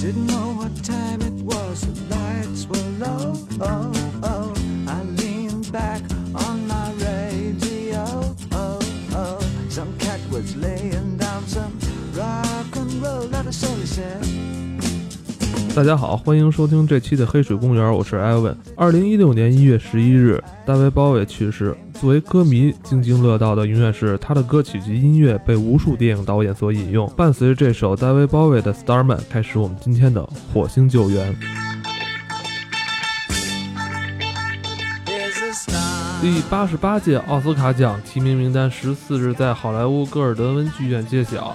Didn't know what time it was, the lights were low. Oh, oh. I leaned back on my radio. Oh, oh. Some cat was laying down some rock and roll that I slowly said. 大家好，欢迎收听这期的《黑水公园》，我是艾文。二零一六年一月十一日，大卫鲍威去世。作为歌迷津津乐道的，永远是他的歌曲及音乐被无数电影导演所引用。伴随着这首大卫鲍威的《Starman》，开始我们今天的火星救援。第八十八届奥斯卡奖提名名单十四日在好莱坞戈尔德温剧院揭晓。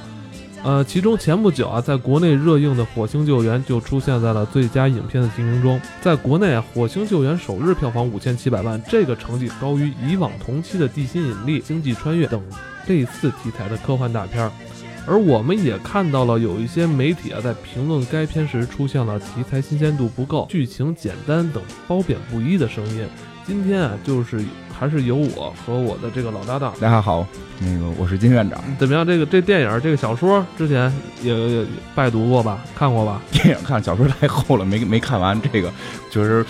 呃，其中前不久啊，在国内热映的《火星救援》就出现在了最佳影片的提名中。在国内，《火星救援》首日票房五千七百万，这个成绩高于以往同期的《地心引力》《星际穿越》等类似题材的科幻大片。而我们也看到了有一些媒体啊，在评论该片时出现了题材新鲜度不够、剧情简单等褒贬不一的声音。今天啊，就是还是由我和我的这个老搭档，大家好，那个我是金院长。怎么样？这个这电影这个小说之前也也拜读过吧？看过吧？电影看小说太厚了，没没看完。这个就是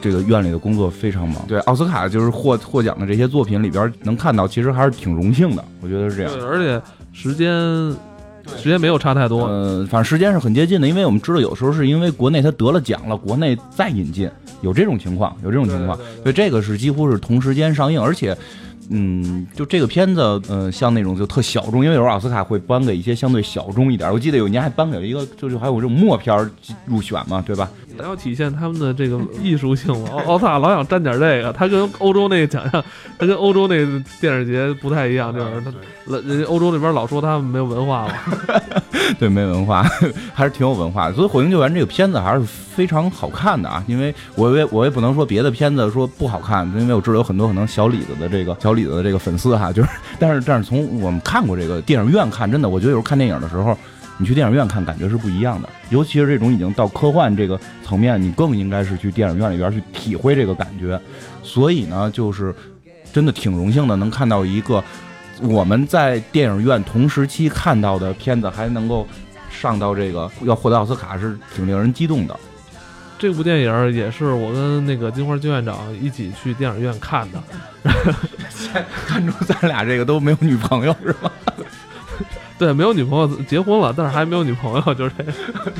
这个院里的工作非常忙。对，奥斯卡就是获获奖的这些作品里边能看到，其实还是挺荣幸的。我觉得是这样。对，而且时间时间没有差太多。呃，反正时间是很接近的，因为我们知道有时候是因为国内他得了奖了，国内再引进，有这种情况，有这种情况。对对对所以这个是几乎是同时间上映，而且。嗯，就这个片子，嗯、像那种就特小众，因为有时候奥斯卡会颁给一些相对小众一点。我记得有一年还颁给了一个，就是还有这种默片入选嘛，对吧？要体现他们的这个艺术性嘛。奥奥斯卡老想沾点这个，他跟欧洲那个奖项，他跟欧洲那个电影节不太一样，就是他老人家欧洲那边老说他们没有文化嘛。对，没文化，还是挺有文化的。所以《火星救援》这个片子还是非常好看的啊，因为我也我也不能说别的片子说不好看，因为我知道有很多可能小李子的这个小李子的这个粉丝哈，就是，但是但是从我们看过这个电影院看，真的，我觉得有时候看电影的时候。你去电影院看，感觉是不一样的，尤其是这种已经到科幻这个层面，你更应该是去电影院里边去体会这个感觉。所以呢，就是真的挺荣幸的，能看到一个我们在电影院同时期看到的片子，还能够上到这个要获得奥斯卡，是挺令人激动的。这部电影也是我跟那个金花金院长一起去电影院看的。看出咱俩这个都没有女朋友是吧？对，没有女朋友，结婚了，但是还没有女朋友，就是这个。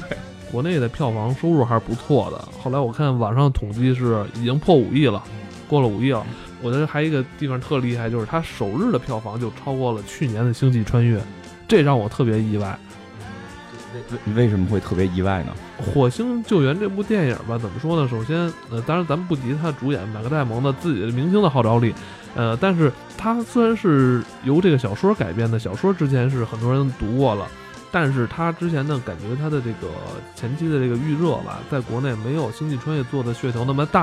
国内的票房收入还是不错的。后来我看网上统计是已经破五亿了，过了五亿了。我觉得还有一个地方特厉害，就是它首日的票房就超过了去年的《星际穿越》，这让我特别意外。为为什么会特别意外呢？《火星救援》这部电影吧，怎么说呢？首先，呃，当然咱们不提他主演马克·戴蒙的自己的明星的号召力，呃，但是它虽然是由这个小说改编的，小说之前是很多人读过了，但是他之前呢，感觉他的这个前期的这个预热吧，在国内没有《星际穿越》做的噱头那么大。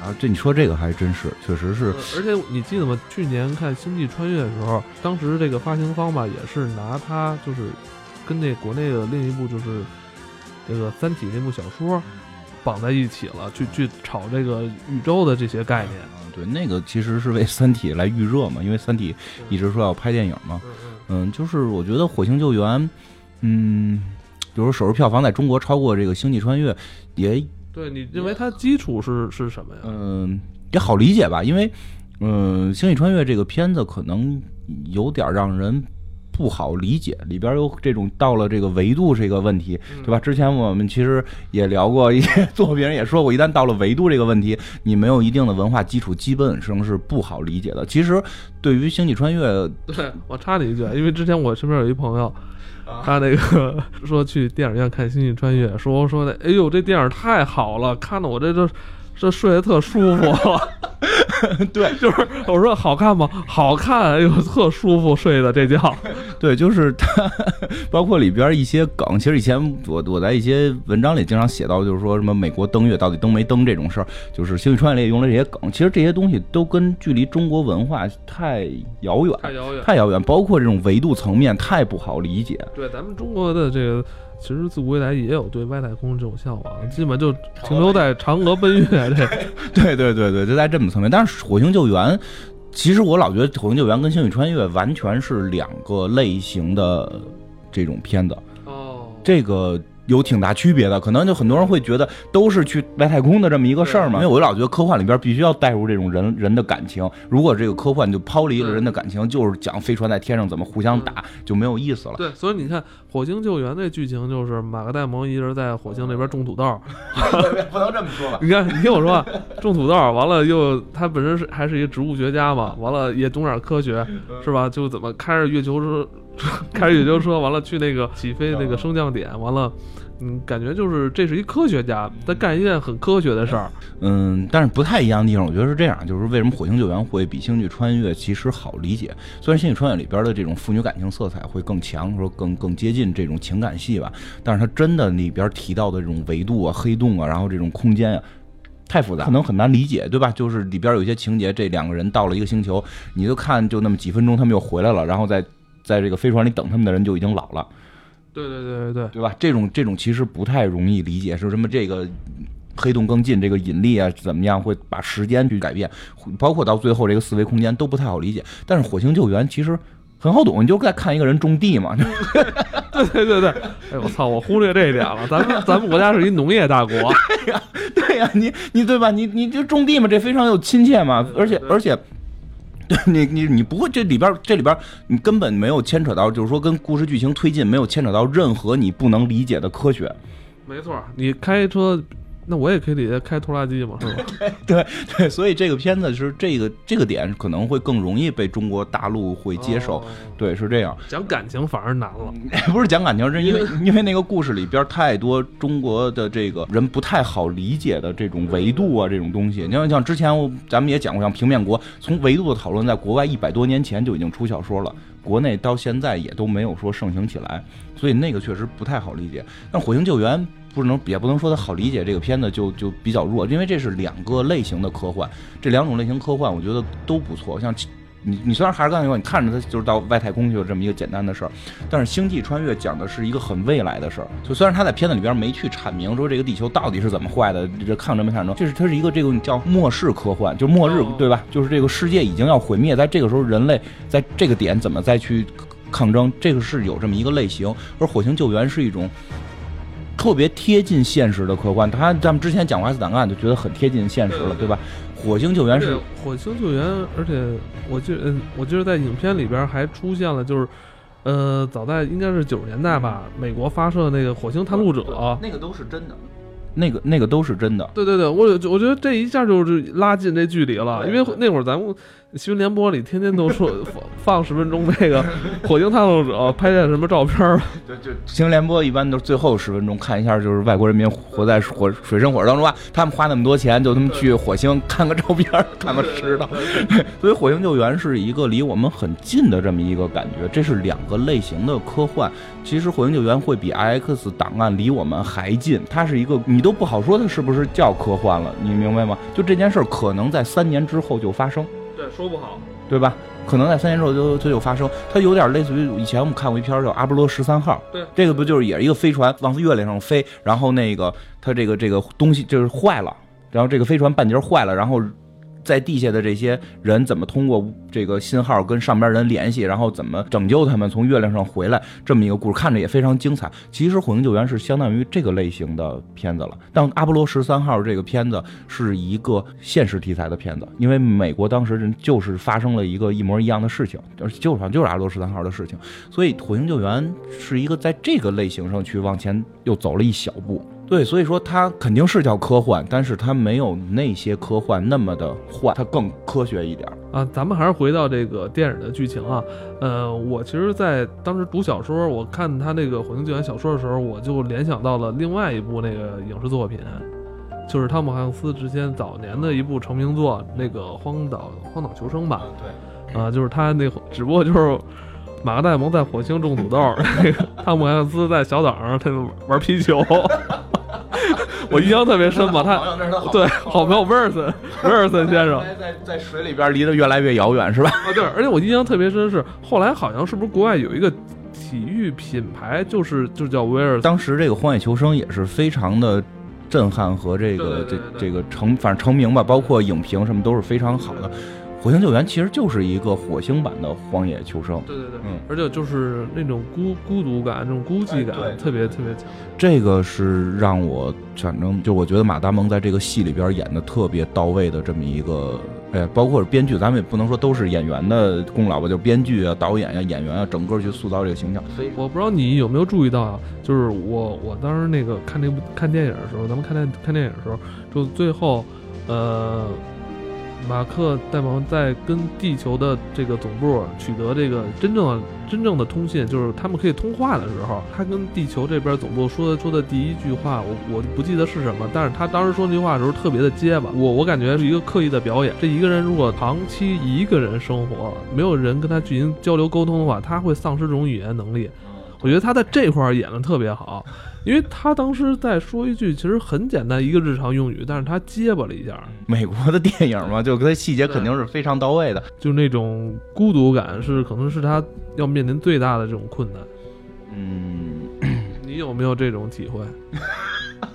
啊，这你说这个还真是，确实是呃而且你记得吗？去年看《星际穿越》的时候，当时这个发行方吧，也是拿它就是跟那国内的另一部就是这个《三体》那部小说绑在一起了，去去炒这个宇宙的这些概念。啊对，那个其实是为《三体》来预热嘛，因为《三体》一直说要拍电影嘛。嗯，就是我觉得《火星救援》，嗯，比如说首日票房在中国超过这个《星际穿越》，也对你认为它基础是是什么呀？嗯，也好理解吧，因为，嗯，《星际穿越》这个片子可能有点让人不好理解，里边有这种到了这个维度这个问题，对吧？之前我们其实也聊过一些作品，也说过，一旦到了维度这个问题，你没有一定的文化基础，基本上是不好理解的。其实，对于《星际穿越》，对我插你一句，因为之前我身边有一朋友，他那个说去电影院看《星际穿越》，说说的，哎呦，这电影太好了，看的我这这这睡得特舒服。对，就是我说好看吗？好看，哎呦，特舒服，睡的这觉。对，就是它，包括里边一些梗。其实以前我我在一些文章里经常写到，就是说什么美国登月到底登没登这种事儿，就是《星际穿越》里也用了这些梗。其实这些东西都跟距离中国文化太遥远，太遥远。太遥远，包括这种维度层面太不好理解。对，咱们中国的这个，其实自古以来也有对外太空这种向往，基本就停留在嫦娥奔月这。对对对对，就在这么层面。但是《火星救援》，其实我老觉得《火星救援》跟《星际穿越》完全是两个类型的这种片子。哦，这个有挺大区别的，可能就很多人会觉得都是去外太空的这么一个事儿嘛。因为我老觉得科幻里边必须要带入这种人人的感情，如果这个科幻就抛离了人的感情，就是讲飞船在天上怎么互相打，就没有意思了。对，所以你看《火星救援》那剧情就是马克戴蒙一直在火星那边种土豆，不能这么说吧？你看，你听我说啊，种土豆完了又他本身是还是一个植物学家嘛，完了也懂点科学，是吧？就怎么开着月球车，开着月球车，完了去那个起飞那个升降点，完了。嗯，感觉就是这是一科学家在干一件很科学的事儿。嗯，但是不太一样的地方，我觉得是这样，就是为什么《火星救援》会比《星际穿越》其实好理解？虽然《星际穿越》里边的这种父女感情色彩会更强，说更更接近这种情感戏吧，但是它真的里边提到的这种维度啊、黑洞啊，然后这种空间啊，太复杂，可能很难理解，对吧？就是里边有一些情节，这两个人到了一个星球，你就看就那么几分钟，他们又回来了，然后在在这个飞船里等他们的人就已经老了。对对对对对，对吧？这种这种其实不太容易理解，是什么？这个黑洞更近，这个引力啊怎么样会把时间去改变？包括到最后这个四维空间都不太好理解。但是火星救援其实很好懂，你就在看一个人种地嘛。对对对对，哎我操，我忽略这一点了。咱们咱们国家是一农业大国。对呀对呀，你你对吧？你你就种地嘛，这非常有亲切嘛，而且而且。你，你你不会这里边这里边你根本没有牵扯到，就是说跟故事剧情推进没有牵扯到任何你不能理解的科学。没错，你开车。那我也可以底下开拖拉机嘛，是吧？对对，所以这个片子是这个这个点可能会更容易被中国大陆会接受。对，是这样。讲感情反而难了，不是讲感情，是因为 因为那个故事里边太多中国的这个人不太好理解的这种维度啊，这种东西。你像像之前咱们也讲过，像平面国，从维度的讨论，在国外一百多年前就已经出小说了，国内到现在也都没有说盛行起来，所以那个确实不太好理解。但火星救援。不能也不能说它好理解，这个片子就就比较弱，因为这是两个类型的科幻，这两种类型科幻我觉得都不错。像你你虽然还是刚才说，你看着它就是到外太空去了这么一个简单的事儿，但是星际穿越讲的是一个很未来的事儿。就虽然他在片子里边没去阐明说这个地球到底是怎么坏的，这抗争没抗争，这是它是一个这个叫末世科幻，就末日对吧？就是这个世界已经要毁灭，在这个时候人类在这个点怎么再去抗争，这个是有这么一个类型。而火星救援是一种。特别贴近现实的科幻，他咱们之前讲过《斯档案》，就觉得很贴近现实了，对吧？火星救援是火星救援，而且我记嗯，我记得在影片里边还出现了，就是呃，早在应该是九十年代吧，美国发射那个火星探路者，那个都是真的。那个那个都是真的，对对对，我我觉得这一下就是拉近这距离了，因为那会儿咱们新闻联播里天天都说 放十分钟那个 火星探路者拍点什么照片儿，就就新闻联播一般都是最后十分钟看一下，就是外国人民活在火水深火热当中啊，他们花那么多钱就他们去火星看个照片，看个吃的，所以火星救援是一个离我们很近的这么一个感觉，这是两个类型的科幻。其实火星救援会比 X 档案离我们还近，它是一个你都不好说它是不是叫科幻了，你明白吗？就这件事儿可能在三年之后就发生，对，说不好，对吧？可能在三年之后就就有发生，它有点类似于以前我们看过一篇叫《阿波罗十三号》，对，这个不就是也是一个飞船往月亮上飞，然后那个它这个这个东西就是坏了，然后这个飞船半截坏了，然后。在地下的这些人怎么通过这个信号跟上边人联系，然后怎么拯救他们从月亮上回来？这么一个故事看着也非常精彩。其实《火星救援》是相当于这个类型的片子了，但《阿波罗十三号》这个片子是一个现实题材的片子，因为美国当时人就是发生了一个一模一样的事情，就是就是就是阿波罗十三号的事情，所以《火星救援》是一个在这个类型上去往前又走了一小步。对，所以说它肯定是叫科幻，但是它没有那些科幻那么的幻，它更科学一点啊。咱们还是回到这个电影的剧情啊。呃，我其实，在当时读小说，我看他那个《火星救援》小说的时候，我就联想到了另外一部那个影视作品，就是汤姆汉克斯之前早年的一部成名作，那个《荒岛荒岛求生》吧。对，啊，就是他那，只不过就是。马克戴蒙在火星种土豆，那个汤姆汉克斯在小岛上他玩皮球，我印象特别深嘛。他 对好朋友威尔森，威尔森先生在在水里边离得越来越遥远，是吧？啊，对。而且我印象特别深是后来好像是不是国外有一个体育品牌，就是就叫威尔。当时这个《荒野求生》也是非常的震撼和这个这这个成反正成名吧，包括影评什么都是非常好的。火星救援其实就是一个火星版的荒野求生。对对对，嗯而且就是那种孤孤独感、那种孤寂感、哎特别特别强。这个是让我反正就我觉得马达蒙在这个戏里边演的特别到位的这么一个，哎，包括编剧，咱们也不能说都是演员的功劳吧，就编剧啊、导演呀、演员啊，整个去塑造这个形象。我不知道你有没有注意到啊，就是我我当时那个看那部看电影的时候，咱们看电看电影的时候，就最后，呃，马克戴蒙在跟地球的这个总部取得这个真正的真正的通信，就是他们可以通话的时候，他跟地球这边总部说的说的第一句话，我我不记得是什么，但是他当时说那句话的时候特别的结巴，我我感觉是一个刻意的表演。这一个人如果长期一个人生活，没有人跟他进行交流沟通的话，他会丧失这种语言能力。我觉得他在这块儿演的特别好，因为他当时在说一句其实很简单一个日常用语，但是他结巴了一下，美国的电影嘛，就他细节肯定是非常到位的。就那种孤独感是可能是他要面临最大的这种困难。嗯，你有没有这种体会？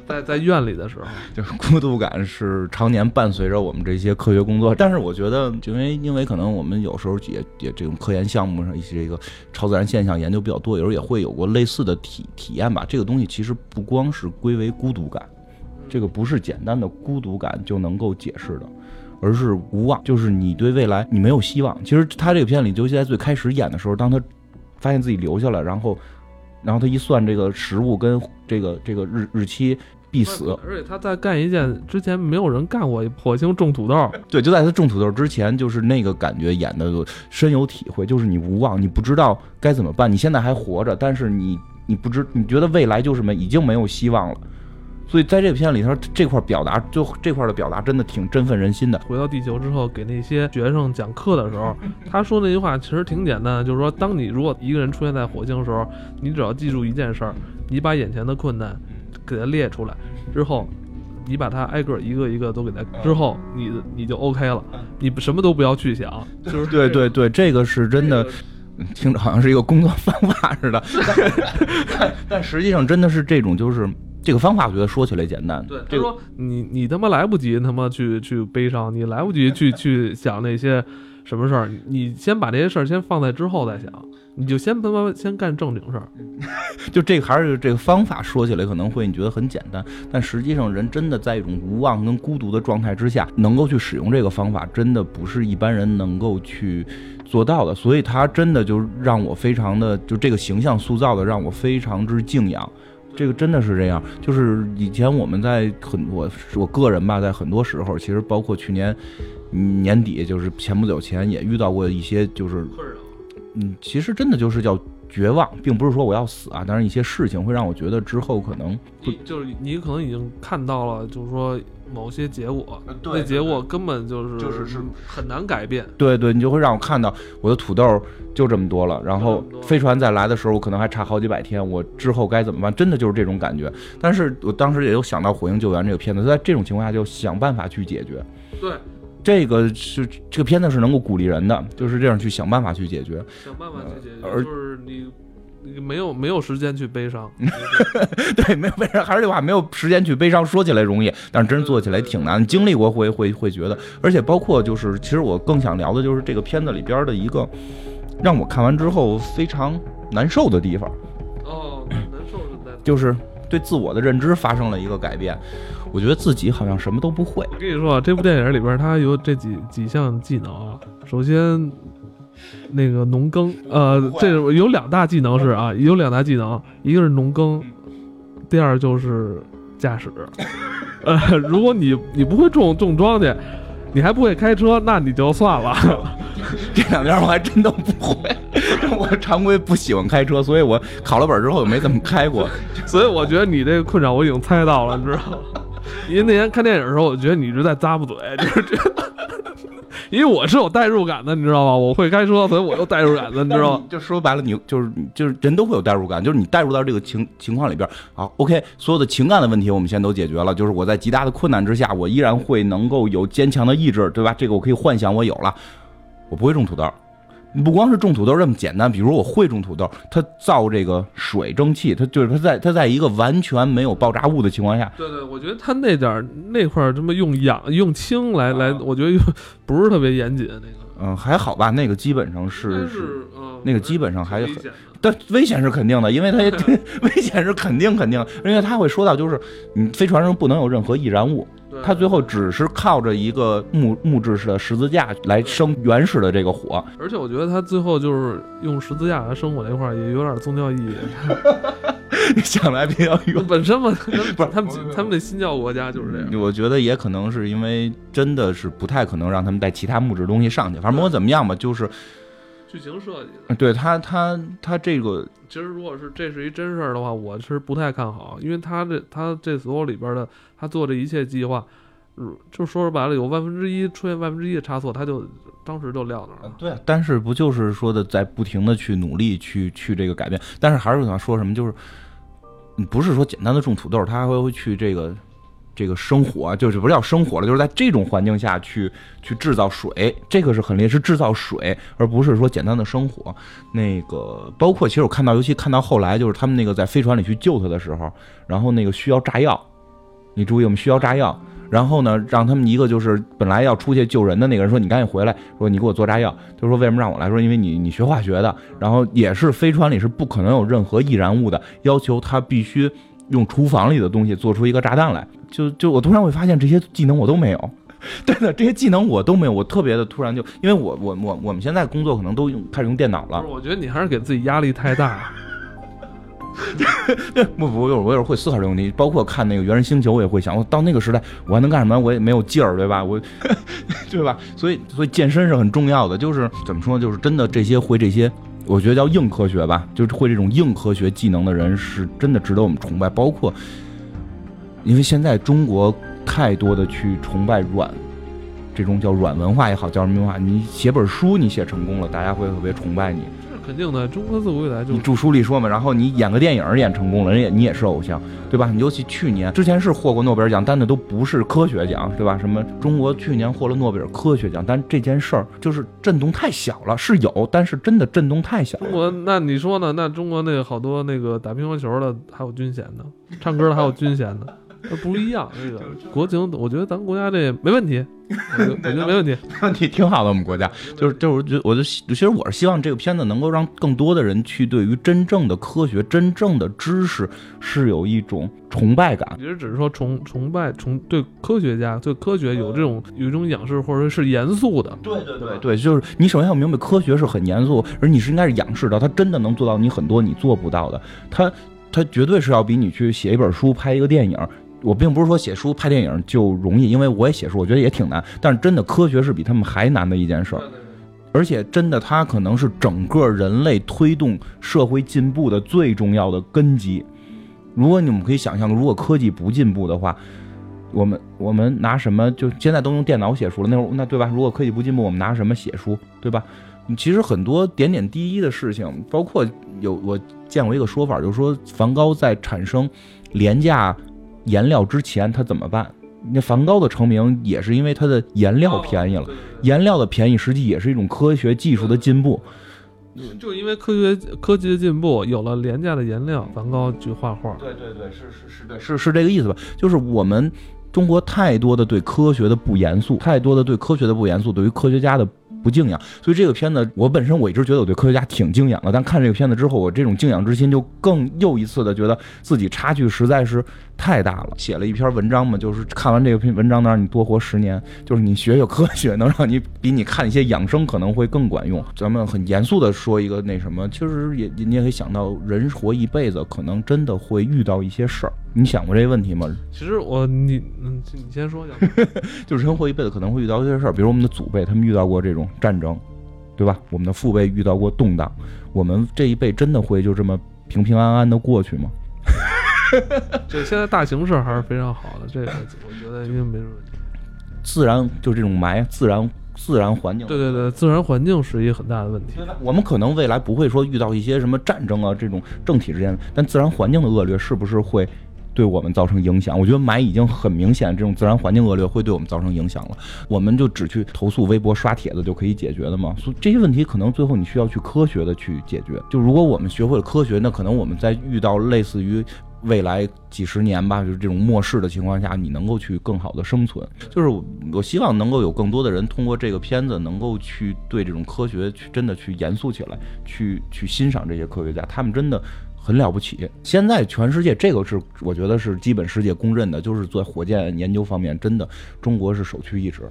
在在院里的时候，就是孤独感是常年伴随着我们这些科学工作，但是我觉得，因为因为可能我们有时候也也这种科研项目上一些这个超自然现象研究比较多，有时候也会有过类似的体体验吧。这个东西其实不光是归为孤独感，这个不是简单的孤独感就能够解释的。而是无望，就是你对未来你没有希望。其实他这个片里，尤其在最开始演的时候，当他发现自己留下了，然后，然后他一算这个食物跟这个这个日日期必死，而且他在干一件之前没有人干过，火星种土豆。对，就在他种土豆之前，就是那个感觉演的深有体会，就是你无望，你不知道该怎么办。你现在还活着，但是你你不知，你觉得未来就是没已经没有希望了。所以在这个片里，他这块表达就这块的表达真的挺振奋人心的。回到地球之后，给那些学生讲课的时候，他说那句话其实挺简单的，就是说，当你如果一个人出现在火星的时候，你只要记住一件事儿，你把眼前的困难给它列出来之后，你把它挨个一个一个都给它之后，你你就 OK 了，你什么都不要去想，就是对对对，这个是真的，嗯听着好像是一个工作方法似的，但但实际上真的是这种，就是这个方法，我觉得说起来简单。对，他这个说你你他妈来不及他妈去去悲伤，你来不及去 去想那些什么事儿，你先把这些事儿先放在之后再想，你就先他妈先干正经事儿。就这个还是这个方法说起来可能会你觉得很简单，但实际上人真的在一种无望跟孤独的状态之下，能够去使用这个方法，真的不是一般人能够去做到的。所以他真的就让我非常的，就这个形象塑造的让我非常之敬仰。这个真的是这样，就是以前我们在很我我个人吧，在很多时候，其实包括去年年底，就是前不久前也遇到过一些就是困扰。嗯，其实真的就是叫绝望，并不是说我要死啊，但是一些事情会让我觉得之后可能你就是你可能已经看到了，就是说某些结果，那结果根本就是就是是很难改变。对对，你就会让我看到我的土豆就这么多了，然后飞船再来的时候，我可能还差好几百天，我之后该怎么办？真的就是这种感觉。但是我当时也有想到《火星救援》这个片子，在这种情况下就想办法去解决。对，这个是这个片子是能够鼓励人的，就是这样去想办法去解决。想办法去解决，而就是你你没有 没有时间去悲伤。对，没有悲伤，还是这句话，没有时间去悲伤。说起来容易，但是真做起来挺难。经历过会会会觉得，而且包括就是，其实我更想聊的就是这个片子里边的一个让我看完之后非常难受的地方，哦，难受是在。就是对自我的认知发生了一个改变。我觉得自己好像什么都不会。我跟你说啊，这部电影里边它有这几几项技能啊。首先，那个农耕，呃，这有两大技能是啊，有两大技能，一个是农耕，第二就是驾驶。呃，如果你你不会种种庄稼，你还不会开车，那你就算了。这两边我还真都不会。我常规不喜欢开车，所以我考了本之后也没怎么开过。所以我觉得你这个困扰我已经猜到了，你知道吗？因为那天看电影的时候，我觉得你一直在咂巴嘴，就是这。因为我是有代入感的，你知道吗？我会开车，所以我有代入感的，你知道吗？就说白了，你就是就是人都会有代入感，就是你代入到这个情情况里边，好，OK，所有的情感的问题我们现在都解决了，就是我在极大的困难之下，我依然会能够有坚强的意志，对吧？这个我可以幻想我有了，我不会种土豆，不光是种土豆这么简单，比如我会种土豆，它造这个水蒸气，它就是它在它在一个完全没有爆炸物的情况下，对对，我觉得它那点儿那块儿这么用氧用氢来来，我觉得用不是特别严谨那个。嗯，还好吧，那个基本上但是是嗯，那个基本上还挺危险的但危险是肯定的，因为它也 危险是肯定肯定，因为他会说到就是你飞船上不能有任何易燃物，对它最后只是靠着一个木木质式的十字架来生原始的这个火，而且我觉得他最后就是用十字架来生火那块儿也有点宗教意义。想来比较远。本身嘛，不是他们他们的新教国家就是这样。我觉得也可能是因为真的是不太可能让他们带其他木质东西上去，反正不管怎么样吧，就是剧情设计的，对他他他这个其实如果是这是一真事儿的话，我是不太看好，因为他这他这所有里边的他做这一切计划，嗯就说白了有万分之一出现万分之一的差错，他就当时就撂那儿了。对，但是不就是说的在不停的去努力去去这个改变，但是还是想说什么，就是你不是说简单的种土豆，他还会去这个这个生火，就是不是叫生火了，就是在这种环境下去去制造水，这个是很厉害，是制造水，而不是说简单的生火。那个包括其实我看到，尤其看到后来，就是他们那个在飞船里去救他的时候，然后那个需要炸药，你注意，我们需要炸药。然后呢，让他们一个就是本来要出去救人的那个人说：“你赶紧回来，说你给我做炸药。”他说：“为什么让我来？说因为你你学化学的，然后也是飞船里是不可能有任何易燃物的，要求他必须用厨房里的东西做出一个炸弹来。就就我突然会发现这些技能我都没有，对的这些技能我都没有，我特别的突然就因为我我我我们现在工作可能都用开始用电脑了我觉得你还是给自己压力太大。不不，我有我有时候会思考这个问题，包括看那个《猿人星球》，我也会想，我到那个时代我还能干什么？我也没有劲儿，对吧？我，对吧？所以所以健身是很重要的，就是怎么说？就是真的这些会这些，我觉得叫硬科学吧，就是会这种硬科学技能的人，是真的值得我们崇拜。包括，因为现在中国太多的去崇拜软。这种叫软文化也好，叫什么文化？你写本书，你写成功了，大家会特别崇拜你。肯定的，中国自古以来就你著书里说嘛，然后你演个电影演成功了，人也你也是偶像，对吧？你尤其去年之前是获过诺贝尔奖，但那都不是科学奖，对吧？什么中国去年获了诺贝尔科学奖，但这件事儿就是震动太小了，是有，但是真的震动太小了。中国，那你说呢？那中国那个好多那个打乒乓球的还有军衔的，唱歌的还有军衔的，那不一样。这个国情，我觉得咱们国家这没问题，我觉得 没问题没问题。挺挺好的，我们国家就是就是，我觉我就其实我是希望这个片子能够让更多的人去对于真正的科学、真正的知识是有一种崇拜感。其实只是说崇崇拜崇对科学家对科学有这种有一种仰视，或者说是严肃的。对对对对，就是你首先要明白科学是很严肃，而你是应该是仰视的，它真的能做到你很多你做不到的，它它绝对是要比你去写一本书、拍一个电影。我并不是说写书、拍电影就容易，因为我也写书，我觉得也挺难。但是真的科学是比他们还难的一件事儿，而且真的它可能是整个人类推动社会进步的最重要的根基。如果你们可以想象，如果科技不进步的话，我们我们拿什么？就现在都用电脑写书了，那会儿那对吧？如果科技不进步，我们拿什么写书，对吧？其实很多点点滴滴的事情，包括有我见过一个说法，就是说梵高在产生廉价颜料之前，他怎么办？那梵高的成名也是因为他的颜料便宜了，颜料的便宜实际也是一种科学技术的进步。就因为科学科技的进步，有了廉价的颜料，梵高去画画。对对对，是是是对，是是这个意思吧？就是我们中国太多的对科学的不严肃，太多的对科学的不严肃，对于科学家的不敬仰。所以这个片子，我本身我一直觉得我对科学家挺敬仰的，但看这个片子之后，我这种敬仰之心就更又一次的觉得自己差距实在是太大了。写了一篇文章嘛，就是看完这个篇文章能让你多活十年，就是你学学科学，能让你比你看一些养生可能会更管用。咱们很严肃的说一个那什么，其实也你也可以想到，人活一辈子，可能真的会遇到一些事儿。你想过这个问题吗？其实我你嗯，你先说一下。就是人活一辈子可能会遇到一些事儿，比如我们的祖辈他们遇到过这种战争，对吧？我们的父辈遇到过动荡，我们这一辈真的会就这么平平安安的过去吗？就现在大形势还是非常好的，这个我觉得应该没什么问题。自然就这种霾自然自然环境，对对对，自然环境是一个很大的问题。我们可能未来不会说遇到一些什么战争啊这种政体之间，但自然环境的恶劣是不是会对我们造成影响。我觉得霾已经很明显，这种自然环境恶劣会对我们造成影响了。我们就只去投诉微博、刷帖子就可以解决的吗？所以这些问题可能最后你需要去科学的去解决。就如果我们学会了科学，那可能我们在遇到类似于未来几十年吧，就是这种末世的情况下，你能够去更好的生存。就是我我希望能够有更多的人通过这个片子，能够去对这种科学去真的去严肃起来，去去欣赏这些科学家，他们真的。很了不起，现在全世界这个是我觉得是基本世界公认的，就是在火箭研究方面，真的中国是首屈一指。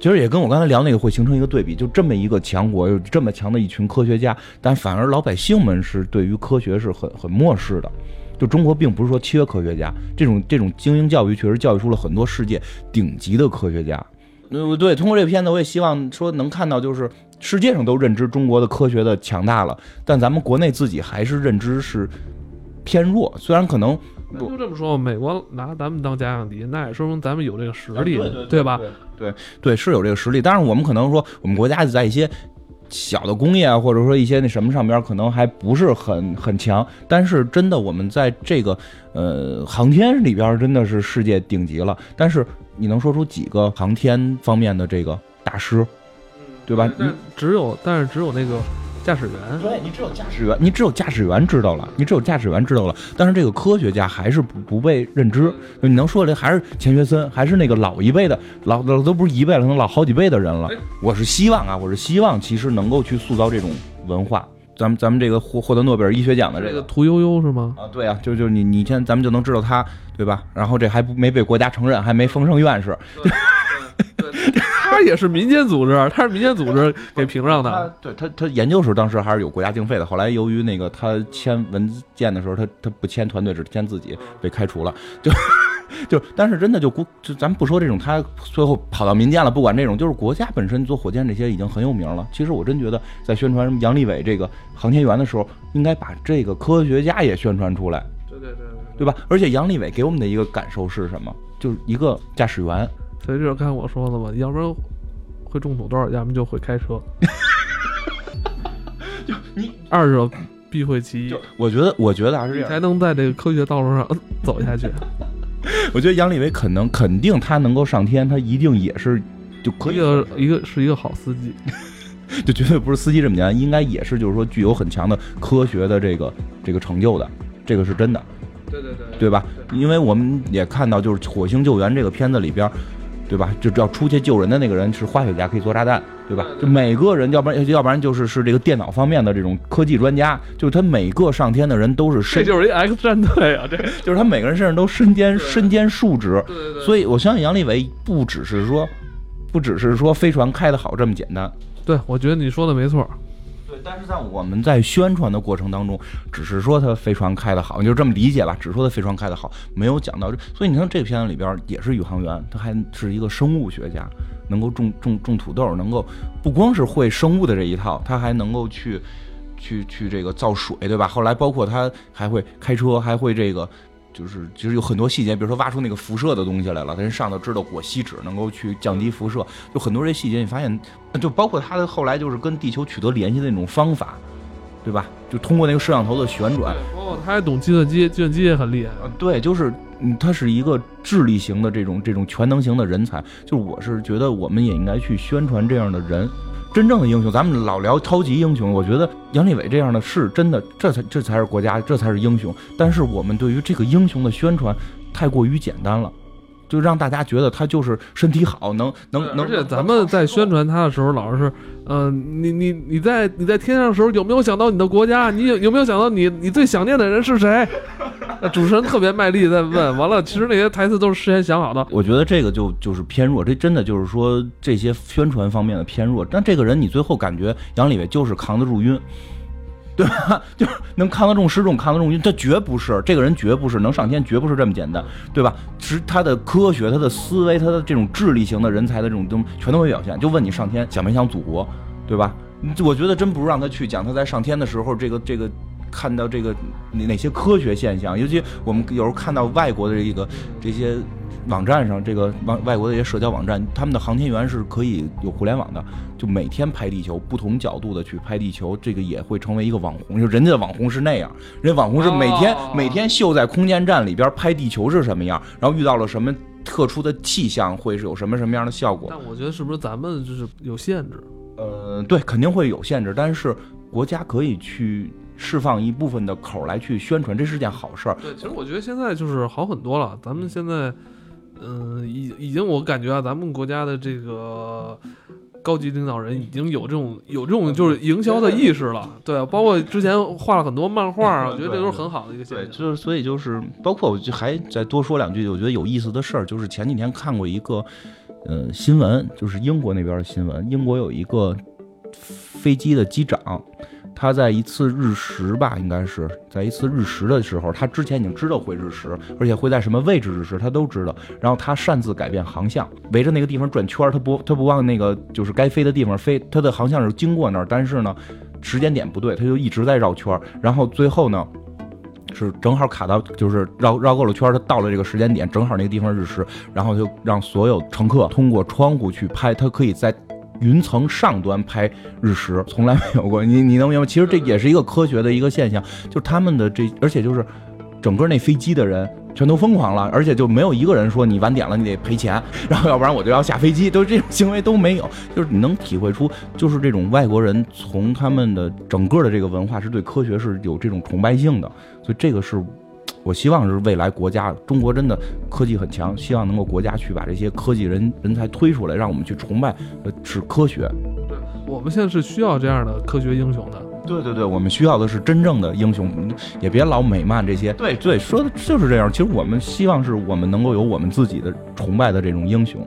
其实也跟我刚才聊那个会形成一个对比，就这么一个强国，有这么强的一群科学家，但反而老百姓们是对于科学是很很漠视的。就中国并不是说缺科学家，这种这种精英教育确实教育出了很多世界顶级的科学家。嗯，对，通过这个片子，我也希望说能看到，就是世界上都认知中国的科学的强大了，但咱们国内自己还是认知是偏弱。虽然可能不就这么说，美国拿咱们当假想敌，那也说明咱们有这个实力，对对吧？对对，是有这个实力。但是我们可能说，我们国家在一些小的工业啊，或者说一些那什么上边，可能还不是很很强。但是真的，我们在这个呃航天里边，真的是世界顶级了。但是你能说出几个航天方面的这个大师，对吧？但只有，但是只有那个驾驶员，对你只有驾驶员，你只有驾驶员知道了，你只有驾驶员知道了。但是这个科学家还是不不被认知。你能说的还是钱学森，还是那个老一辈的老老都不是一辈了，可能老好几辈的人了。我是希望啊，我是希望其实能够去塑造这种文化。咱们咱们这个获获得诺贝尔医学奖的这个屠呦呦是吗？啊，对啊，就就你你现在咱们就能知道他，对吧？然后这还不没被国家承认，还没封上院士。他也是民间组织，他是民间组织给评上的。对他他研究时候当时还是有国家经费的，后来由于那个他签文件的时候，他他不签团队，只签自己，被开除了。就就但是真的就国就咱们不说这种，他最后跑到民间了，不管这种，就是国家本身做火箭这些已经很有名了。其实我真觉得在宣传杨利伟这个航天员的时候，应该把这个科学家也宣传出来。对对对对吧？而且杨利伟给我们的一个感受是什么？就是一个驾驶员。所以就是刚才我说的嘛，要不然会种土豆，要不然就会开车。就你 二者必会其一。我觉得，我觉得还是这样，才能在这个科学道路上 走下去。我觉得杨利伟可能肯定他能够上天，他一定也是就可以一个一个是一个好司机，就绝对不是司机这么简单，应该也是就是说具有很强的科学的这个这个成就的，这个是真的。对对对，对吧？因为我们也看到，就是《火星救援》这个片子里边。对吧？就要出去救人的那个人是化学家，可以做炸弹，对吧？就每个人，要不然要不然就是是这个电脑方面的这种科技专家，就是他每个上天的人都是身，这就是一 X 战队啊！这 就是他每个人身上都身兼身兼数职。对对对。所以我相信杨利伟不只是说，不只是说飞船开得好这么简单。对，我觉得你说的没错。但是在我们在宣传的过程当中，只是说他飞船开得好，你就这么理解吧。只说他飞船开得好，没有讲到。所以你看这片子里边也是宇航员，他还是一个生物学家，能够种种种土豆，能够不光是会生物的这一套，他还能够去去去这个造水，对吧？后来包括他还会开车，还会这个。就是其实有很多细节，比如说挖出那个辐射的东西来了，他人上头知道裹锡纸能够去降低辐射，就很多这些细节你发现，就包括他的后来就是跟地球取得联系的那种方法，对吧？就通过那个摄像头的旋转，包括他还懂计算机，计算机也很厉害。对，就是嗯，他是一个智力型的这种这种全能型的人才。就是我是觉得我们也应该去宣传这样的人。真正的英雄，咱们老聊超级英雄，我觉得杨利伟这样的是真的，这才这才是国家，这才是英雄。但是我们对于这个英雄的宣传太过于简单了，就让大家觉得他就是身体好，能能能。而且咱们在宣传他的时候，老是，嗯，你你你在你在天上的时候有没有想到你的国家？你有有没有想到你你最想念的人是谁？主持人特别卖力在问，完了，其实那些台词都是事先想好的。我觉得这个就就是偏弱，这真的就是说这些宣传方面的偏弱。但这个人你最后感觉杨利伟就是扛得住晕，对吧？就能看得住失重，看得住晕，他绝不是这个人，绝不是能上天，绝不是这么简单，对吧？是他的科学、他的思维、他的这种智力型的人才的这种东全都会表现。就问你上天想没想祖国，对吧？我觉得真不如让他去讲他在上天的时候这个这个。看到这个哪哪些科学现象，尤其我们有时候看到外国的这个这些网站上，这个外外国的一些社交网站，他们的航天员是可以有互联网的，就每天拍地球，不同角度的去拍地球，这个也会成为一个网红。就人家的网红是那样，人家网红是每天、哦每天秀在空间站里边拍地球是什么样，然后遇到了什么特殊的气象，会是有什么什么样的效果。但我觉得是不是咱们就是有限制？呃，对，肯定会有限制，但是国家可以去释放一部分的口来去宣传，这是件好事儿。对，其实我觉得现在就是好很多了。咱们现在，嗯、已已经我感觉啊，咱们国家的这个高级领导人已经有这种有这种就是营销的意识了。对，包括之前画了很多漫画啊，我觉得这都是很好的一个现对，象。就是所以就是，包括我就还再多说两句，我觉得有意思的事儿，就是前几天看过一个呃新闻，就是英国那边的新闻，英国有一个飞机的机长。他在一次日食吧，应该是在一次日食的时候，他之前已经知道会日食，而且会在什么位置日食，他都知道。然后他擅自改变航向，围着那个地方转圈儿，他不他不往那个就是该飞的地方飞，他的航向是经过那儿，但是呢，时间点不对，他就一直在绕圈儿。然后最后呢，是正好卡到，就是绕绕够了圈儿，他到了这个时间点，正好那个地方日食，然后就让所有乘客通过窗户去拍，他可以在云层上端拍日食，从来没有过。你你能明白？其实这也是一个科学的一个现象，就是他们的这，而且就是整个那飞机的人。全都疯狂了，而且就没有一个人说你晚点了你得赔钱，然后要不然我就要下飞机，都这种行为都没有。就是你能体会出，就是这种外国人从他们的整个的这个文化是对科学是有这种崇拜性的，所以这个是我希望是未来国家中国真的科技很强，希望能够国家去把这些科技人人才推出来，让我们去崇拜呃是科学。对我们现在是需要这样的科学英雄的。对对对，我们需要的是真正的英雄，也别老美漫这些。对对，说的就是这样。其实我们希望是我们能够有我们自己的崇拜的这种英雄。